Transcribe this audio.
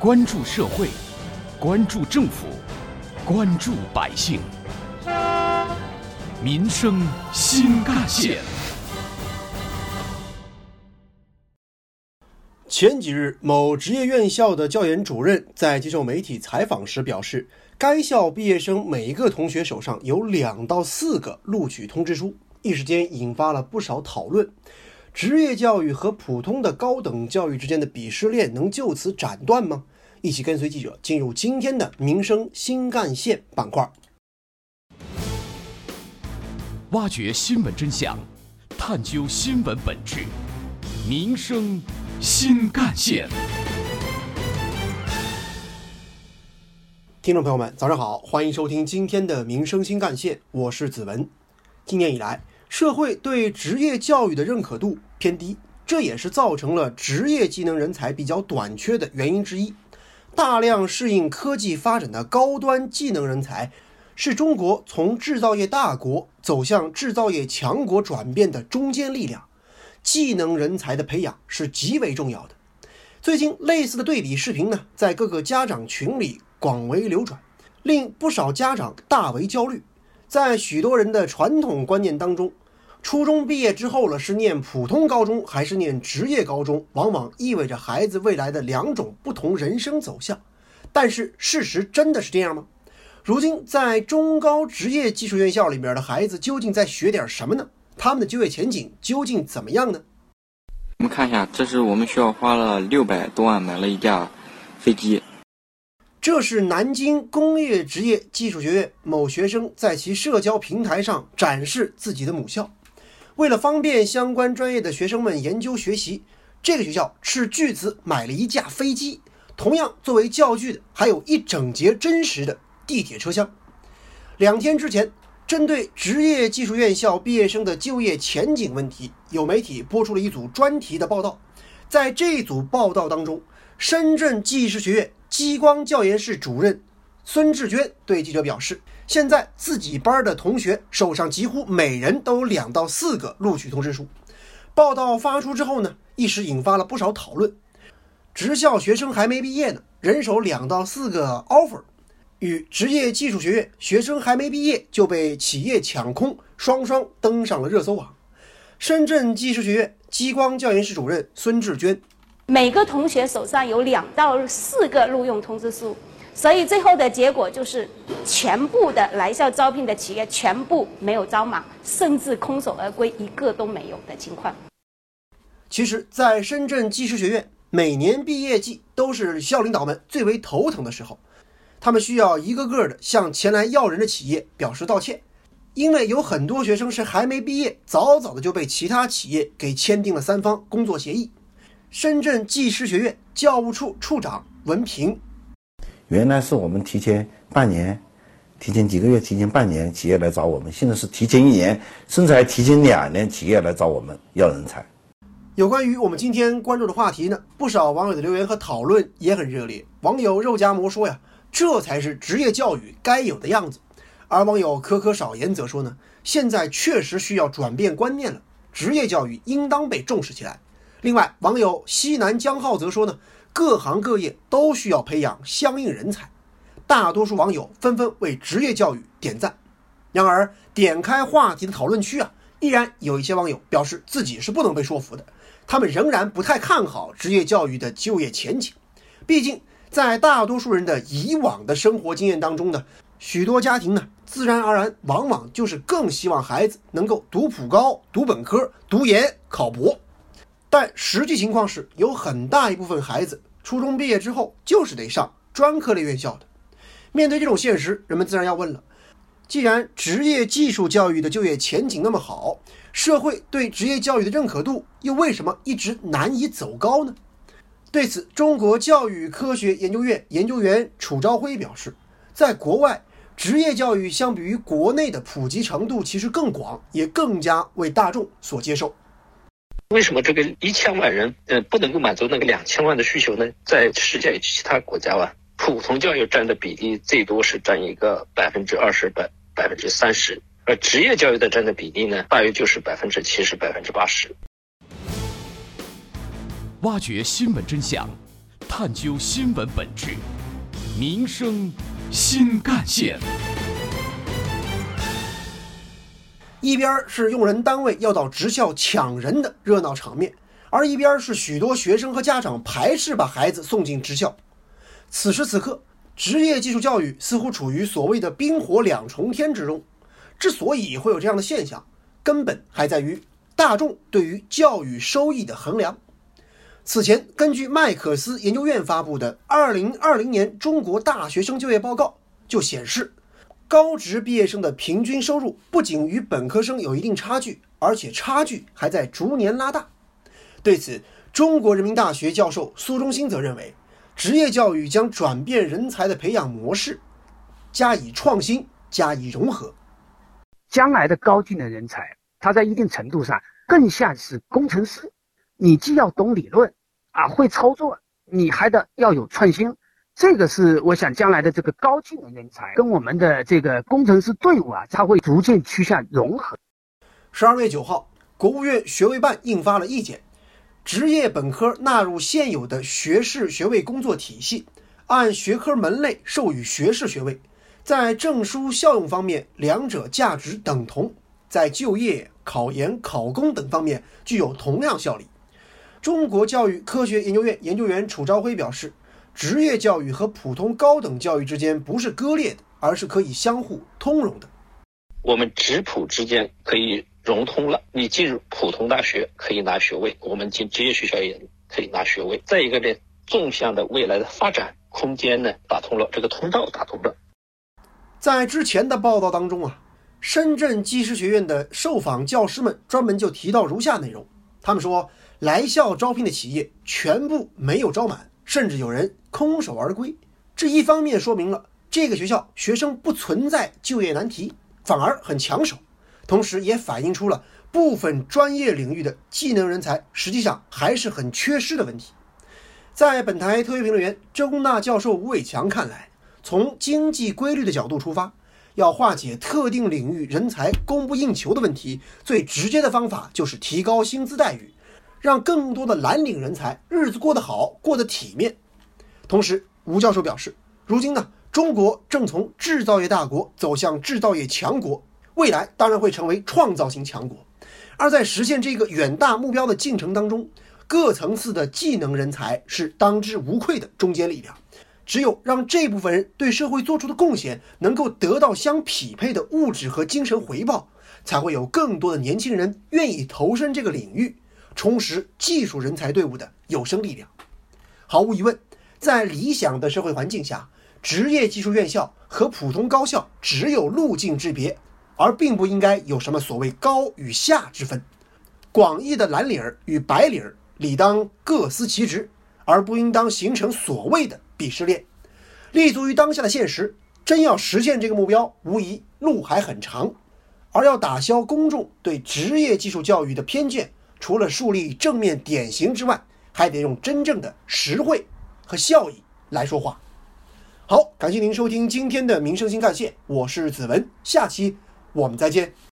关注社会，关注政府，关注百姓，民生新干线。前几日，某职业院校的教研主任在接受媒体采访时表示，该校毕业生每一个同学手上有两到四个录取通知书，一时间引发了不少讨论。职业教育和普通的高等教育之间的鄙视链能就此斩断吗？一起跟随记者进入今天的民生新干线板块，挖掘新闻真相，探究新闻本质，民生。新干线，听众朋友们，早上好，欢迎收听今天的民生新干线，我是子文。今年以来，社会对职业教育的认可度偏低，这也是造成了职业技能人才比较短缺的原因之一。大量适应科技发展的高端技能人才，是中国从制造业大国走向制造业强国转变的中坚力量。技能人才的培养是极为重要的。最近类似的对比视频呢，在各个家长群里广为流转，令不少家长大为焦虑。在许多人的传统观念当中，初中毕业之后了是念普通高中还是念职业高中，往往意味着孩子未来的两种不同人生走向。但是事实真的是这样吗？如今在中高职业技术院校里面的孩子究竟在学点什么呢？他们的就业前景究竟怎么样呢？我们看一下，这是我们学校花了六百多万买了一架飞机。这是南京工业职业技术学院某学生在其社交平台上展示自己的母校。为了方便相关专业的学生们研究学习，这个学校斥巨资买了一架飞机。同样作为教具的，还有一整节真实的地铁车厢。两天之前。针对职业技术院校毕业生的就业前景问题，有媒体播出了一组专题的报道。在这组报道当中，深圳技师学院激光教研室主任孙志娟对记者表示，现在自己班的同学手上几乎每人都有两到四个录取通知书。报道发出之后呢，一时引发了不少讨论。职校学生还没毕业呢，人手两到四个 offer。与职业技术学院学生还没毕业就被企业抢空，双双登上了热搜网。深圳技术学院激光教研室主任孙志娟，每个同学手上有两到四个录用通知书，所以最后的结果就是全部的来校招聘的企业全部没有招满，甚至空手而归，一个都没有的情况。其实，在深圳技师学院，每年毕业季都是校领导们最为头疼的时候。他们需要一个个的向前来要人的企业表示道歉，因为有很多学生是还没毕业，早早的就被其他企业给签订了三方工作协议。深圳技师学院教务处处长文平，原来是我们提前半年、提前几个月、提前半年企业来找我们，现在是提前一年，甚至还提前两年企业来找我们要人才。有关于我们今天关注的话题呢，不少网友的留言和讨论也很热烈。网友肉夹馍说呀。这才是职业教育该有的样子，而网友可可少言则说呢，现在确实需要转变观念了，职业教育应当被重视起来。另外，网友西南江浩则说呢，各行各业都需要培养相应人才。大多数网友纷纷为职业教育点赞。然而，点开话题的讨论区啊，依然有一些网友表示自己是不能被说服的，他们仍然不太看好职业教育的就业前景，毕竟。在大多数人的以往的生活经验当中呢，许多家庭呢，自然而然往往就是更希望孩子能够读普高、读本科、读研、考博。但实际情况是，有很大一部分孩子初中毕业之后就是得上专科类院校的。面对这种现实，人们自然要问了：既然职业技术教育的就业前景那么好，社会对职业教育的认可度又为什么一直难以走高呢？对此，中国教育科学研究院研究员楚朝晖表示，在国外，职业教育相比于国内的普及程度其实更广，也更加为大众所接受。为什么这个一千万人，呃，不能够满足那个两千万的需求呢？在世界其他国家吧，普通教育占的比例最多是占一个百分之二十、百百分之三十，而职业教育的占的比例呢，大约就是百分之七十、百分之八十。挖掘新闻真相，探究新闻本质，民生新干线。一边是用人单位要到职校抢人的热闹场面，而一边是许多学生和家长排斥把孩子送进职校。此时此刻，职业技术教育似乎处于所谓的冰火两重天之中。之所以会有这样的现象，根本还在于大众对于教育收益的衡量。此前，根据麦克斯研究院发布的《二零二零年中国大学生就业报告》就显示。高职毕业生的平均收入不仅与本科生有一定差距，而且差距还在逐年拉大。对此，中国人民大学教授苏中兴则认为，职业教育将转变人才的培养模式，加以创新，加以融合。将来的高技能人才，他在一定程度上更像是工程师，你既要懂理论啊，会操作，你还得要有创新。这个是我想将来的这个高技能人才跟我们的这个工程师队伍啊，它会逐渐趋向融合。十二月九号，国务院学位办印发了意见，职业本科纳入现有的学士学位工作体系，按学科门类授予学士学位，在证书效用方面两者价值等同，在就业、考研、考公等方面具有同样效力。中国教育科学研究院研究员楚朝晖表示。职业教育和普通高等教育之间不是割裂的，而是可以相互通融的。我们职普之间可以融通了。你进入普通大学可以拿学位，我们进职业学校也可以拿学位。再一个呢，纵向的未来的发展空间呢打通了，这个通道打通了。在之前的报道当中啊，深圳技师学院的受访教师们专门就提到如下内容：他们说，来校招聘的企业全部没有招满。甚至有人空手而归，这一方面说明了这个学校学生不存在就业难题，反而很抢手，同时也反映出了部分专业领域的技能人才实际上还是很缺失的问题。在本台特约评论员周工大教授吴伟强看来，从经济规律的角度出发，要化解特定领域人才供不应求的问题，最直接的方法就是提高薪资待遇。让更多的蓝领人才日子过得好，过得体面。同时，吴教授表示，如今呢，中国正从制造业大国走向制造业强国，未来当然会成为创造性强国。而在实现这个远大目标的进程当中，各层次的技能人才是当之无愧的中坚力量。只有让这部分人对社会做出的贡献能够得到相匹配的物质和精神回报，才会有更多的年轻人愿意投身这个领域。充实技术人才队伍的有生力量。毫无疑问，在理想的社会环境下，职业技术院校和普通高校只有路径之别，而并不应该有什么所谓高与下之分。广义的蓝领儿与白领儿理当各司其职，而不应当形成所谓的鄙视链。立足于当下的现实，真要实现这个目标，无疑路还很长。而要打消公众对职业技术教育的偏见。除了树立正面典型之外，还得用真正的实惠和效益来说话。好，感谢您收听今天的民生新干线，我是子文，下期我们再见。